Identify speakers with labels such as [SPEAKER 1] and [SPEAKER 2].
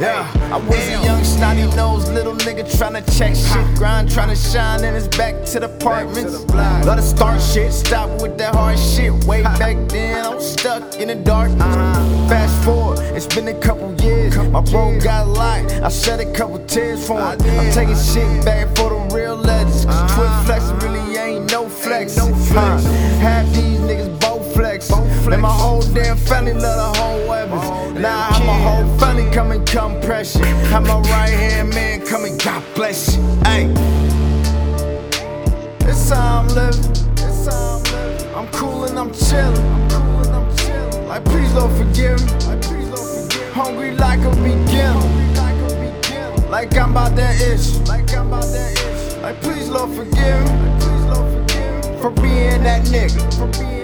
[SPEAKER 1] Yeah, I was a young snotty nosed little nigga tryna check shit. Grind tryna shine and it's back to the apartments. Love to start shit, stop with that hard shit. Way back then, I'm stuck in the dark. Fast forward, it's been a couple years. My bro got locked, I shed a couple tears for him. I'm taking shit back for the real legends. Cause twin flex really ain't no flex. Huh. Half these niggas both flex. And my whole damn family love the whole weapons. Now I have my whole family coming, come pressure. Have my right hand man coming, God bless you. Hey. It's how I'm living. It's how I'm living. I'm cool and I'm chillin'. I'm cool and I'm chillin'. Like please don't forgive me. Like please don't forgive. Hungry like a beginner. Like I'm about that ish. Like I'm about that ish. Like please Lord forgive me. Like please Lord forgive me. For being that nigga. For being